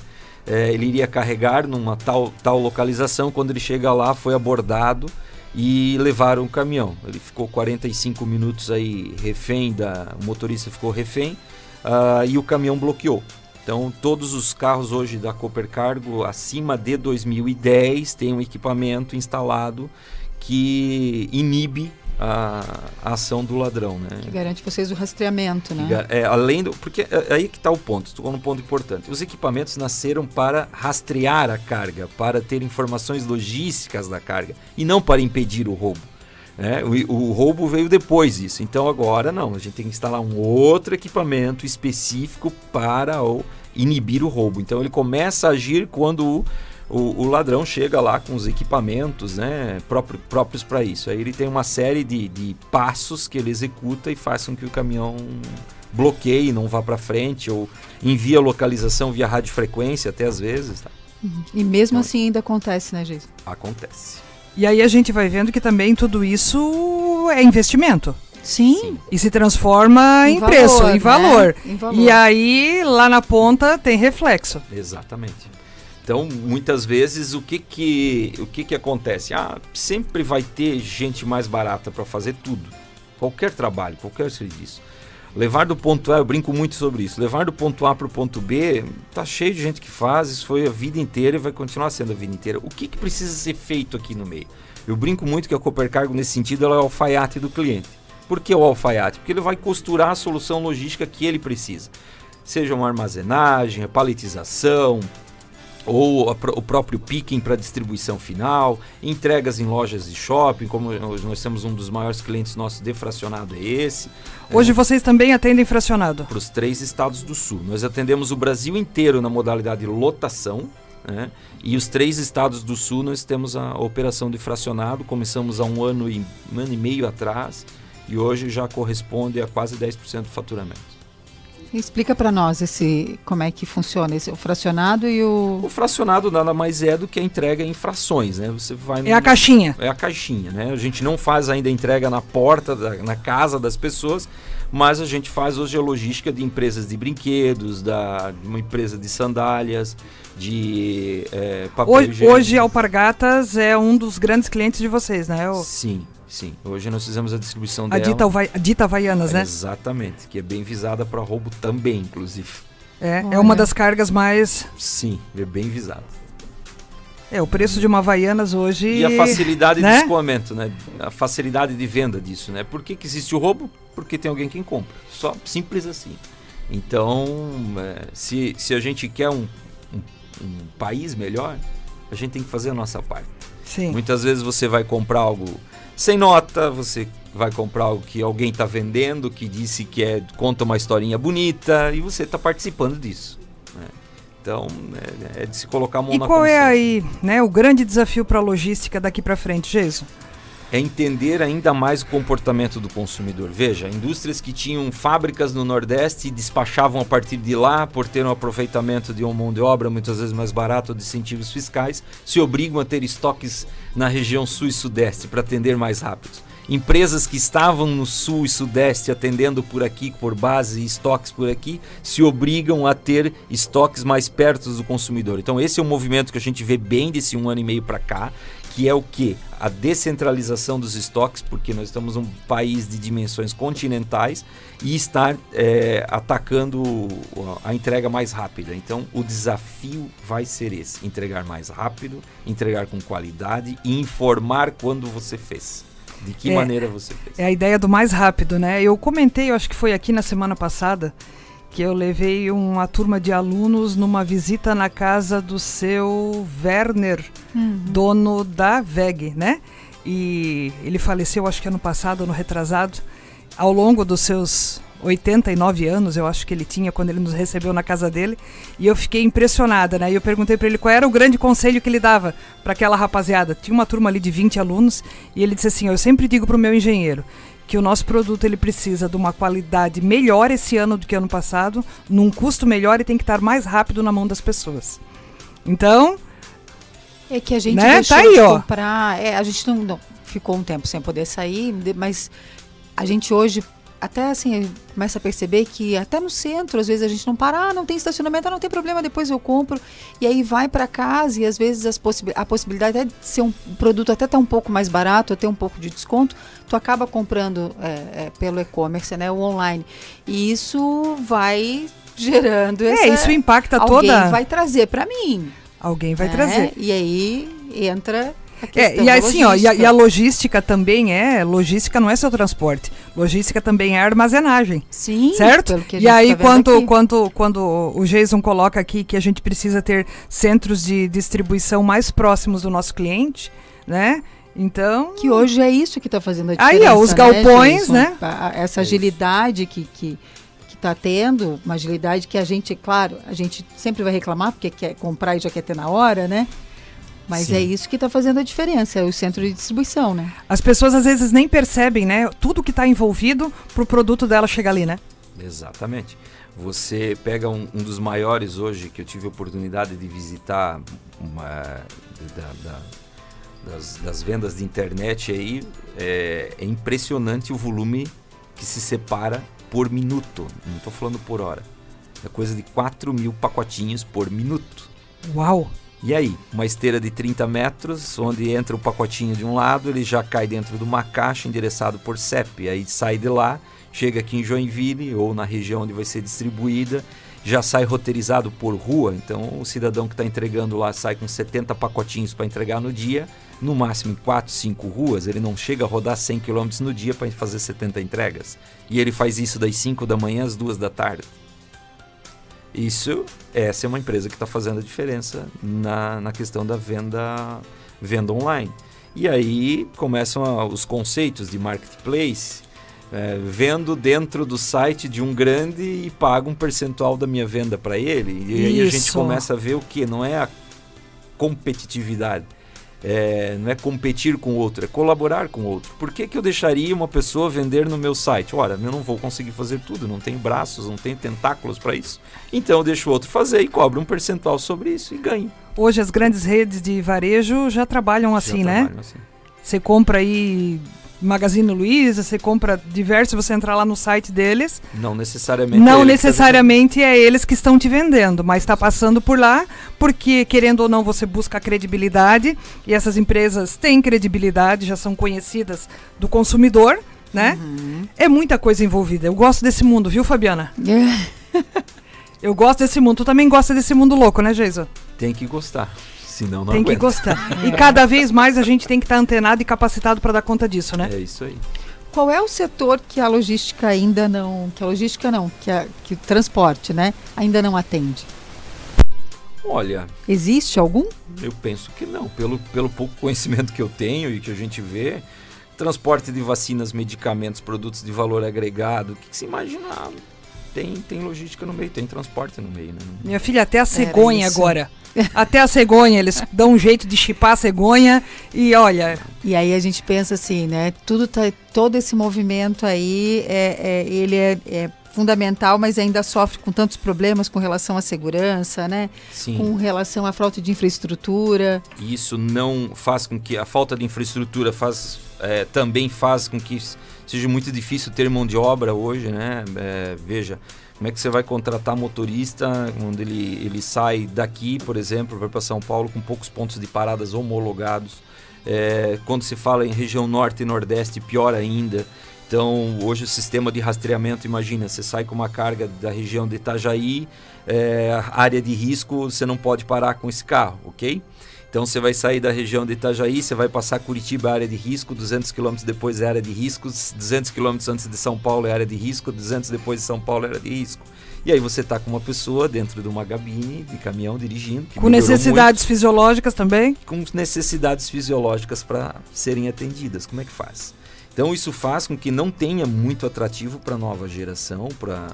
É, ele iria carregar numa tal, tal localização. Quando ele chega lá, foi abordado e levaram o caminhão. Ele ficou 45 minutos aí refém da, o motorista ficou refém uh, e o caminhão bloqueou. Então, todos os carros hoje da Cooper Cargo acima de 2010 têm um equipamento instalado que inibe a, a ação do ladrão, né? Que garante vocês o rastreamento, né? É, além do, porque é, é aí que está o ponto, estou num ponto importante. Os equipamentos nasceram para rastrear a carga, para ter informações logísticas da carga e não para impedir o roubo. É, o, o, roubo veio depois disso. Então agora não, a gente tem que instalar um outro equipamento específico para o, inibir o roubo. Então ele começa a agir quando o o, o ladrão chega lá com os equipamentos né, próprio, próprios para isso. Aí ele tem uma série de, de passos que ele executa e faz com que o caminhão bloqueie, não vá para frente, ou envia localização via radiofrequência até às vezes. Tá? Uhum. E mesmo então, assim ainda acontece, né, Geis? Acontece. E aí a gente vai vendo que também tudo isso é investimento. Sim. Sim. E se transforma em, em valor, preço, em valor. Né? em valor. E aí, lá na ponta, tem reflexo. Exatamente. Então, muitas vezes, o que que, o que, que acontece? Ah, sempre vai ter gente mais barata para fazer tudo. Qualquer trabalho, qualquer serviço. Levar do ponto A, eu brinco muito sobre isso. Levar do ponto A para o ponto B, tá cheio de gente que faz, isso foi a vida inteira e vai continuar sendo a vida inteira. O que, que precisa ser feito aqui no meio? Eu brinco muito que a Coopercargo, nesse sentido, ela é o alfaiate do cliente. Por que o alfaiate? Porque ele vai costurar a solução logística que ele precisa. Seja uma armazenagem, a paletização, ou a, o próprio picking para distribuição final, entregas em lojas de shopping, como nós temos um dos maiores clientes nossos defracionado é esse. Hoje é, vocês também atendem fracionado? Para os três estados do sul. Nós atendemos o Brasil inteiro na modalidade lotação, né? E os três estados do sul nós temos a operação de fracionado, começamos há um ano e, um ano e meio atrás e hoje já corresponde a quase 10% do faturamento. Explica para nós esse como é que funciona esse, o fracionado e o O fracionado nada mais é do que a entrega em frações, né? Você vai É no... a caixinha. É a caixinha, né? A gente não faz ainda a entrega na porta, da, na casa das pessoas, mas a gente faz hoje a logística de empresas de brinquedos, da de uma empresa de sandálias, de é, papel hoje, hoje Alpargatas é um dos grandes clientes de vocês, né? O... Sim, Sim, hoje nós fizemos a distribuição a dela. Dita, a dita Havaianas, né? Exatamente, que é bem visada para roubo também, inclusive. É, é uma das cargas mais... Sim, é bem visada. É, o preço de uma Havaianas hoje... E a facilidade né? de escoamento, né? A facilidade de venda disso, né? Por que, que existe o roubo? Porque tem alguém quem compra. Só simples assim. Então, é, se, se a gente quer um, um, um país melhor, a gente tem que fazer a nossa parte. Sim. Muitas vezes você vai comprar algo sem nota, você vai comprar algo que alguém está vendendo, que disse que é, conta uma historinha bonita e você está participando disso. Né? Então, é, é, de se colocar a mão e na qual é aí né, o grande desafio para a logística daqui para frente, Jesus? É entender ainda mais o comportamento do consumidor. Veja, indústrias que tinham fábricas no Nordeste e despachavam a partir de lá por ter um aproveitamento de uma mão de obra muitas vezes mais barato de incentivos fiscais, se obrigam a ter estoques na região Sul e Sudeste para atender mais rápido. Empresas que estavam no Sul e Sudeste atendendo por aqui, por base e estoques por aqui, se obrigam a ter estoques mais perto do consumidor. Então, esse é um movimento que a gente vê bem desse um ano e meio para cá, que é o que? A descentralização dos estoques, porque nós estamos um país de dimensões continentais e estar é, atacando a entrega mais rápida. Então, o desafio vai ser esse: entregar mais rápido, entregar com qualidade e informar quando você fez. De que é, maneira você fez. É a ideia do mais rápido, né? Eu comentei, eu acho que foi aqui na semana passada, que eu levei uma turma de alunos numa visita na casa do seu Werner, uhum. dono da VEG, né? E ele faleceu, acho que ano passado, ano retrasado. Ao longo dos seus 89 anos, eu acho que ele tinha quando ele nos recebeu na casa dele, e eu fiquei impressionada, né? E eu perguntei para ele qual era o grande conselho que ele dava para aquela rapaziada. Tinha uma turma ali de 20 alunos, e ele disse assim: "Eu sempre digo para o meu engenheiro, que o nosso produto ele precisa de uma qualidade melhor esse ano do que ano passado, num custo melhor e tem que estar mais rápido na mão das pessoas. Então, é que a gente né? deixou tá aí, de ó. comprar, é, a gente não, não ficou um tempo sem poder sair, mas a gente hoje até assim, começa a perceber que até no centro, às vezes a gente não para, ah, não tem estacionamento, ah, não tem problema, depois eu compro. E aí vai para casa e às vezes as possi a possibilidade é de ser um produto até tá um pouco mais barato, até um pouco de desconto, tu acaba comprando é, é, pelo e-commerce, né, o online. E isso vai gerando é, essa, É, isso impacta alguém toda... vai trazer para mim. Alguém vai né? trazer. E aí entra É, e assim, ó, e a, e a, logística também é, logística não é seu transporte, logística também é armazenagem. Sim, certo? e aí tá quando, quando, quando o Jason coloca aqui que a gente precisa ter centros de distribuição mais próximos do nosso cliente, né? Então. Que hoje é isso que está fazendo a diferença. Aí, ó, os né, galpões, né? né? Essa agilidade que, que, está tendo, uma agilidade que a gente, claro, a gente sempre vai reclamar porque quer comprar e já quer ter na hora, né? Mas Sim. é isso que está fazendo a diferença, é o centro de distribuição, né? As pessoas às vezes nem percebem, né? Tudo que está envolvido para o produto dela chegar ali, né? Exatamente. Você pega um, um, dos maiores hoje que eu tive a oportunidade de visitar uma, da, da, das, das, vendas de internet aí, é, é impressionante o volume que se separa por minuto. Não estou falando por hora. É coisa de 4 mil pacotinhos por minuto. Uau! E aí, uma esteira de 30 metros, onde entra o pacotinho de um lado, ele já cai dentro de uma caixa endereçado por CEP. Aí sai de lá, chega aqui em Joinville ou na região onde vai ser distribuída, já sai roteirizado por rua. Então, o cidadão que está entregando lá sai com 70 pacotinhos para entregar no dia, no máximo em 4, 5 ruas. Ele não chega a rodar 100 km no dia para fazer 70 entregas. E ele faz isso das 5 da manhã às 2 da tarde. Isso, essa é uma empresa que está fazendo a diferença na, na questão da venda, venda online. E aí começam a, os conceitos de marketplace, é, vendo dentro do site de um grande e pago um percentual da minha venda para ele. E aí a gente começa a ver o que? Não é a competitividade é, não é competir com o outro, é colaborar com o outro. Por que, que eu deixaria uma pessoa vender no meu site? Olha, eu não vou conseguir fazer tudo, não tenho braços, não tenho tentáculos para isso. Então eu deixo o outro fazer e cobro um percentual sobre isso e ganho. Hoje as grandes redes de varejo já trabalham assim, já né? Trabalham assim. Você compra aí Magazine Luiza, você compra diversos, você entrar lá no site deles. Não necessariamente. Não é necessariamente é eles que estão te vendendo, mas está passando por lá, porque querendo ou não você busca credibilidade e essas empresas têm credibilidade, já são conhecidas do consumidor, né? Uhum. É muita coisa envolvida. Eu gosto desse mundo, viu, Fabiana? Eu gosto desse mundo. Tu também gosta desse mundo louco, né, Geisa? Tem que gostar. Senão não Tem aguenta. que gostar. e cada vez mais a gente tem que estar tá antenado e capacitado para dar conta disso, né? É isso aí. Qual é o setor que a logística ainda não, que a logística não, que, a, que o transporte, né, ainda não atende? Olha, existe algum? Eu penso que não, pelo, pelo pouco conhecimento que eu tenho e que a gente vê, transporte de vacinas, medicamentos, produtos de valor agregado, o que, que se imaginar? Tem, tem logística no meio, tem transporte no meio, né? Minha filha, até a cegonha agora até a cegonha, eles dão um jeito de chipar a cegonha e olha. E aí a gente pensa assim, né? Tudo tá, todo esse movimento aí, é, é ele é, é fundamental, mas ainda sofre com tantos problemas com relação à segurança, né? Sim. Com relação à falta de infraestrutura. Isso não faz com que a falta de infraestrutura faz é, também faz com que seja muito difícil ter mão de obra hoje, né? É, veja, como é que você vai contratar motorista quando ele, ele sai daqui, por exemplo, vai para São Paulo com poucos pontos de paradas homologados? É, quando se fala em região norte e nordeste, pior ainda. Então, hoje o sistema de rastreamento, imagina, você sai com uma carga da região de Itajaí, é, área de risco, você não pode parar com esse carro, ok? Então você vai sair da região de Itajaí, você vai passar Curitiba, área de risco, 200 km depois é área de risco, 200 km antes de São Paulo é área de risco, 200 depois de São Paulo é área de risco. E aí você está com uma pessoa dentro de uma cabine de caminhão dirigindo. com necessidades muito, fisiológicas também? Com necessidades fisiológicas para serem atendidas. Como é que faz? Então isso faz com que não tenha muito atrativo para a nova geração, para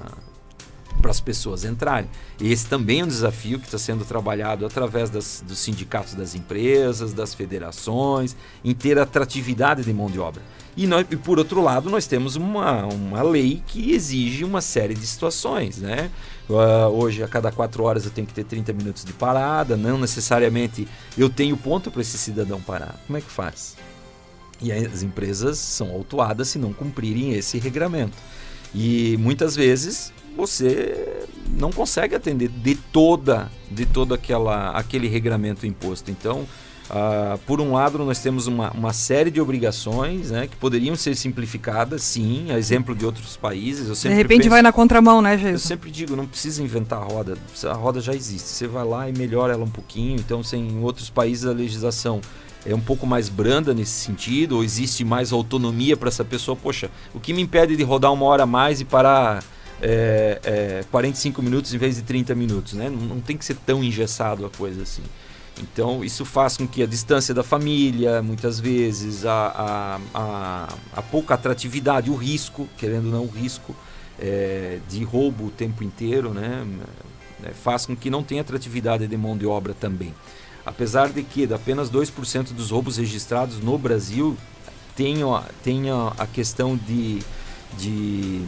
para as pessoas entrarem. Esse também é um desafio que está sendo trabalhado através das, dos sindicatos das empresas, das federações, em ter atratividade de mão de obra. E, nós, e por outro lado, nós temos uma, uma lei que exige uma série de situações. Né? Uh, hoje, a cada quatro horas, eu tenho que ter 30 minutos de parada, não necessariamente eu tenho ponto para esse cidadão parar. Como é que faz? E as empresas são autuadas se não cumprirem esse regramento. E muitas vezes você não consegue atender de toda de todo aquela, aquele regramento imposto. Então, uh, por um lado, nós temos uma, uma série de obrigações né, que poderiam ser simplificadas, sim, a exemplo de outros países. Eu sempre de repente penso, vai na contramão, né, Jesus? Eu sempre digo, não precisa inventar a roda, a roda já existe. Você vai lá e melhora ela um pouquinho. Então, em outros países a legislação é um pouco mais branda nesse sentido, ou existe mais autonomia para essa pessoa? Poxa, o que me impede de rodar uma hora a mais e parar é, é, 45 minutos em vez de 30 minutos, né? Não, não, tem que ser tão engessado a coisa assim. Então, isso faz com que a distância da família, muitas vezes, a, a, a, a pouca atratividade, o risco, querendo ou não, o risco é, de roubo o tempo inteiro, né? É, faz com que não tenha atratividade de mão de obra também. Apesar de que apenas 2% dos roubos registrados no Brasil tenha, tenha a questão de, de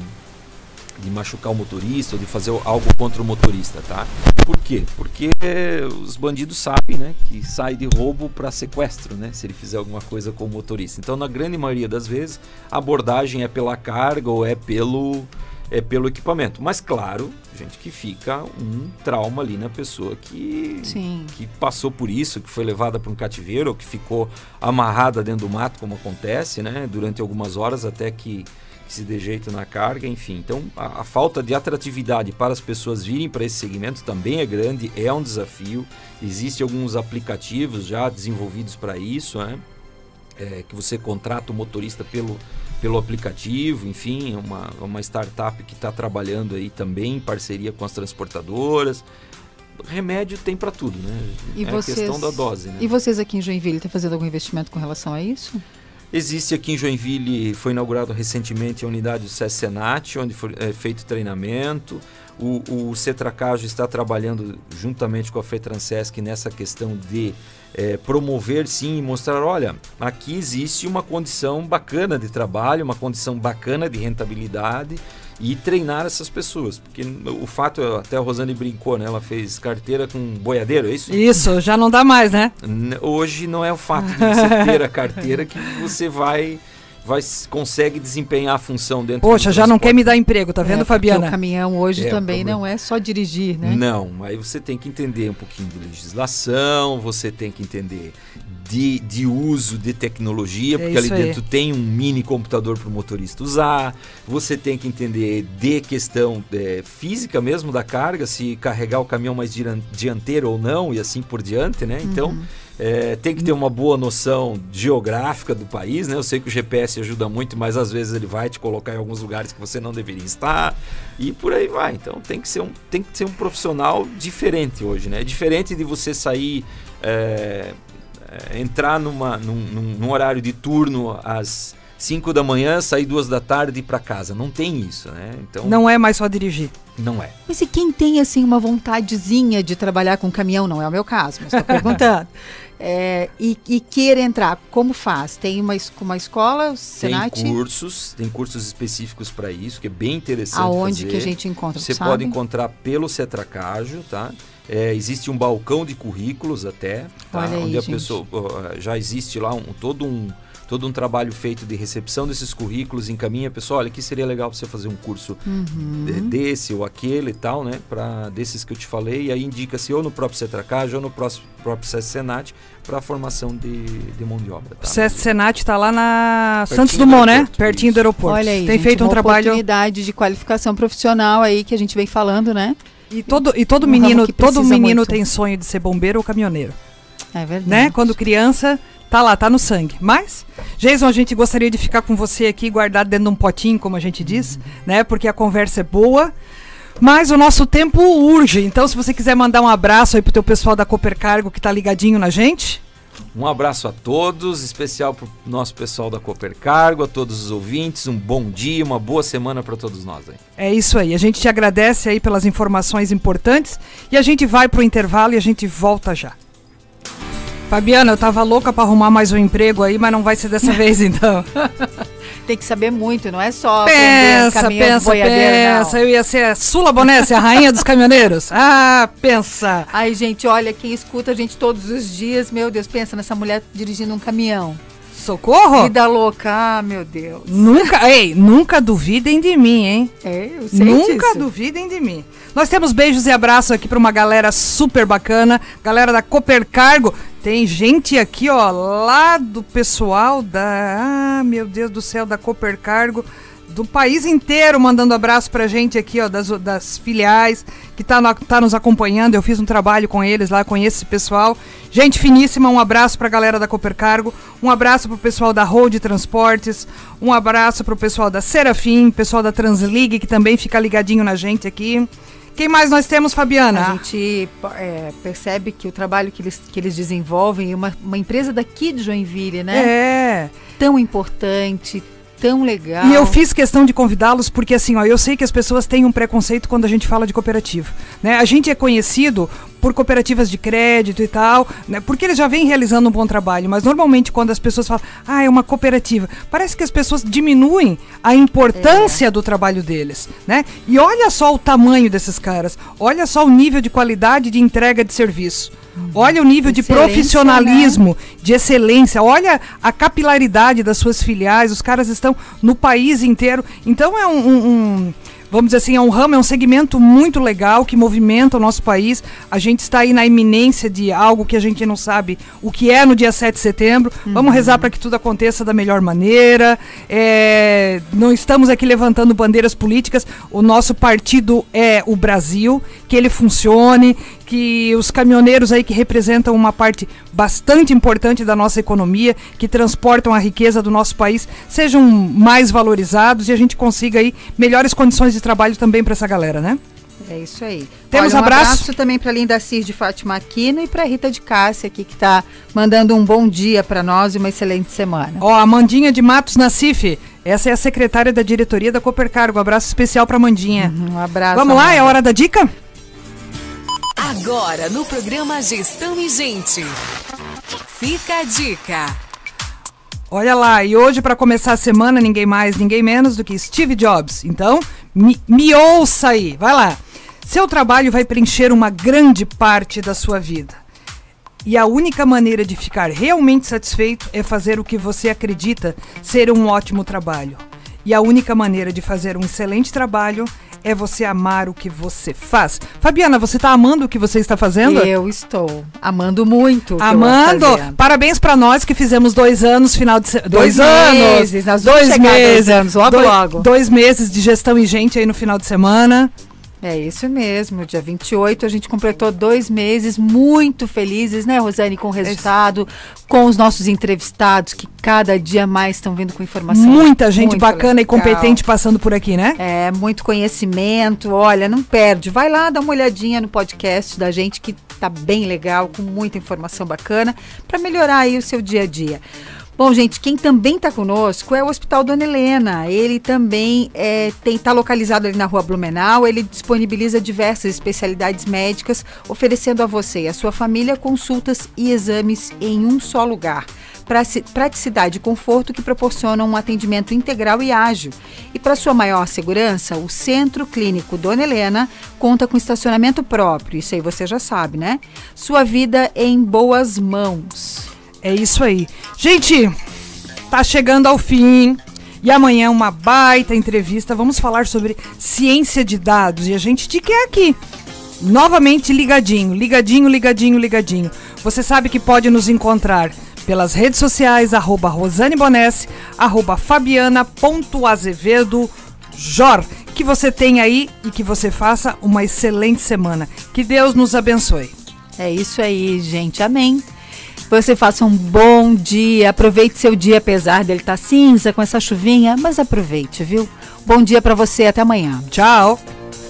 de machucar o motorista ou de fazer algo contra o motorista, tá? Por quê? Porque os bandidos sabem, né, que sai de roubo para sequestro, né, se ele fizer alguma coisa com o motorista. Então, na grande maioria das vezes, a abordagem é pela carga ou é pelo é pelo equipamento. Mas claro, gente, que fica um trauma ali na pessoa que Sim. que passou por isso, que foi levada para um cativeiro ou que ficou amarrada dentro do mato, como acontece, né, durante algumas horas até que se dê jeito na carga, enfim. Então, a, a falta de atratividade para as pessoas virem para esse segmento também é grande, é um desafio. Existem alguns aplicativos já desenvolvidos para isso, né? É, que você contrata o motorista pelo, pelo aplicativo, enfim, é uma, uma startup que está trabalhando aí também em parceria com as transportadoras. Remédio tem para tudo, né? E é vocês, a questão da dose, né? E vocês aqui em Joinville estão fazendo algum investimento com relação a isso? Existe aqui em Joinville, foi inaugurado recentemente a unidade do SESCENAT, onde foi é, feito treinamento. O, o Cetracajo está trabalhando juntamente com a FETRANSESC nessa questão de é, promover sim e mostrar, olha, aqui existe uma condição bacana de trabalho, uma condição bacana de rentabilidade e treinar essas pessoas. Porque o fato, até a Rosane brincou, né? Ela fez carteira com boiadeiro, é isso? Isso, já não dá mais, né? Hoje não é o fato de você ter a carteira que você vai vai consegue desempenhar a função dentro Poxa, já não quer me dar emprego, tá vendo, é, Fabiana? O caminhão hoje é, também não é só dirigir, né? Não, aí você tem que entender um pouquinho de legislação, você tem que entender de, de uso de tecnologia, porque é ali dentro aí. tem um mini computador para o motorista usar. Você tem que entender de questão é, física mesmo da carga, se carregar o caminhão mais dianteiro ou não, e assim por diante, né? Então. Uhum. É, tem que ter uma boa noção geográfica do país, né? Eu sei que o GPS ajuda muito, mas às vezes ele vai te colocar em alguns lugares que você não deveria estar e por aí vai. Então tem que ser um, tem que ser um profissional diferente hoje, né? Diferente de você sair é, é, entrar numa, num, num, horário de turno às 5 da manhã, sair duas da tarde e ir para casa. Não tem isso, né? Então não é mais só dirigir. Não é. Mas e quem tem assim uma vontadezinha de trabalhar com caminhão, não é o meu caso, mas estou perguntando. É, e, e queira entrar, como faz? Tem uma, uma escola, Senat? Tem cursos, tem cursos específicos para isso, que é bem interessante Aonde fazer. que a gente encontra, Você sabe? pode encontrar pelo Cetracajo, tá? É, existe um balcão de currículos até, tá? Aí, onde a gente. pessoa já existe lá um, todo um todo um trabalho feito de recepção desses currículos, encaminha a pessoa, olha, que seria legal você fazer um curso uhum. de, desse ou aquele e tal, né? Para desses que eu te falei, e aí indica-se ou no próprio Cetracage ou no próximo, próprio SESC Senat para a formação de, de mão de obra. Tá? O SESC Senat está lá na Pertinho Santos Dumont, né? Pertinho isso. do aeroporto. Olha aí, tem gente, feito um uma trabalho oportunidade de qualificação profissional aí que a gente vem falando, né? E todo, e todo um menino, todo menino muito. tem sonho de ser bombeiro ou caminhoneiro. É verdade. Né? Quando criança, tá lá, tá no sangue. Mas, Jason, a gente gostaria de ficar com você aqui guardado dentro de um potinho, como a gente diz, uhum. né? Porque a conversa é boa. Mas o nosso tempo urge. Então, se você quiser mandar um abraço aí pro teu pessoal da Cooper Cargo que tá ligadinho na gente. Um abraço a todos, especial para o nosso pessoal da Cooper Cargo, a todos os ouvintes, um bom dia, uma boa semana para todos nós. Aí. É isso aí, a gente te agradece aí pelas informações importantes e a gente vai para o intervalo e a gente volta já. Fabiana, eu tava louca para arrumar mais um emprego aí, mas não vai ser dessa vez então. Tem que saber muito, não é só pensa, pensa, pensa. Não. Eu ia ser a Sula Bonesse, a rainha dos caminhoneiros. Ah, pensa. Ai, gente, olha, quem escuta a gente todos os dias, meu Deus, pensa nessa mulher dirigindo um caminhão. Socorro? Vida louca, ah, meu Deus. Nunca, ei, nunca duvidem de mim, hein? É, eu sei Nunca disso. duvidem de mim. Nós temos beijos e abraços aqui para uma galera super bacana, galera da Cooper Cargo. Tem gente aqui, ó, lá do pessoal da, ah, meu Deus do céu, da Cooper Cargo do país inteiro mandando abraço pra gente aqui, ó, das, das filiais, que tá, tá nos acompanhando. Eu fiz um trabalho com eles lá, conheço esse pessoal. Gente finíssima, um abraço pra galera da Coopercargo, um abraço pro pessoal da Road Transportes, um abraço pro pessoal da Serafim, pessoal da Transligue, que também fica ligadinho na gente aqui. Quem mais nós temos, Fabiana? A gente é, percebe que o trabalho que eles, que eles desenvolvem, uma, uma empresa daqui de Joinville, né? É. Tão importante, tão legal. E eu fiz questão de convidá-los porque assim, ó, eu sei que as pessoas têm um preconceito quando a gente fala de cooperativa, né? A gente é conhecido por cooperativas de crédito e tal, né? Porque eles já vêm realizando um bom trabalho, mas normalmente quando as pessoas falam, ah, é uma cooperativa, parece que as pessoas diminuem a importância é. do trabalho deles, né? E olha só o tamanho desses caras, olha só o nível de qualidade de entrega de serviço. Olha o nível de profissionalismo, né? de excelência. Olha a capilaridade das suas filiais. Os caras estão no país inteiro. Então é um, um, um vamos dizer assim, é um ramo, é um segmento muito legal que movimenta o nosso país. A gente está aí na iminência de algo que a gente não sabe o que é no dia 7 de setembro. Uhum. Vamos rezar para que tudo aconteça da melhor maneira. É, não estamos aqui levantando bandeiras políticas. O nosso partido é o Brasil, que ele funcione, que os caminhoneiros aí que representam uma parte bastante importante da nossa economia, que transportam a riqueza do nosso país, sejam mais valorizados e a gente consiga aí melhores condições de trabalho também para essa galera, né? É isso aí. Temos Olha, um abraço? abraço também para Linda Cis de Fátima Aquino e para Rita de Cássia aqui que está mandando um bom dia para nós e uma excelente semana. Ó, a Mandinha de Matos Nacife. Essa é a secretária da diretoria da Coopercargo. Um abraço especial para Mandinha. Uhum, um abraço. Vamos lá, é hora da dica? Agora no programa Gestão e Gente. Fica a dica. Olha lá, e hoje para começar a semana, ninguém mais, ninguém menos do que Steve Jobs. Então, me, me ouça aí, vai lá. Seu trabalho vai preencher uma grande parte da sua vida. E a única maneira de ficar realmente satisfeito é fazer o que você acredita ser um ótimo trabalho. E a única maneira de fazer um excelente trabalho é você amar o que você faz. Fabiana, você está amando o que você está fazendo? Eu estou amando muito. Amando. Parabéns para nós que fizemos dois anos, final de se... dois, dois anos, meses, dois meses, dois anos, logo dois, logo. Dois meses de gestão e gente aí no final de semana. É isso mesmo, dia 28 a gente completou dois meses muito felizes, né, Rosane, com o resultado, com os nossos entrevistados que cada dia mais estão vindo com informação. Muita gente bacana legal. e competente passando por aqui, né? É, muito conhecimento. Olha, não perde. Vai lá dar uma olhadinha no podcast da gente que tá bem legal, com muita informação bacana para melhorar aí o seu dia a dia. Bom, gente, quem também está conosco é o Hospital Dona Helena. Ele também está é, localizado ali na rua Blumenau. Ele disponibiliza diversas especialidades médicas, oferecendo a você e a sua família consultas e exames em um só lugar praticidade e conforto que proporcionam um atendimento integral e ágil. E para sua maior segurança, o Centro Clínico Dona Helena conta com estacionamento próprio, isso aí você já sabe, né? Sua vida em boas mãos. É isso aí. Gente, tá chegando ao fim. E amanhã uma baita entrevista. Vamos falar sobre ciência de dados. E a gente te quer aqui. Novamente ligadinho, ligadinho, ligadinho, ligadinho. Você sabe que pode nos encontrar pelas redes sociais, arroba Rosane Bonesse, arroba Fabiana.azevedo Jor. Que você tenha aí e que você faça uma excelente semana. Que Deus nos abençoe. É isso aí, gente. Amém. Você faça um bom dia, aproveite seu dia, apesar dele estar tá cinza com essa chuvinha, mas aproveite, viu? Bom dia para você, até amanhã. Tchau.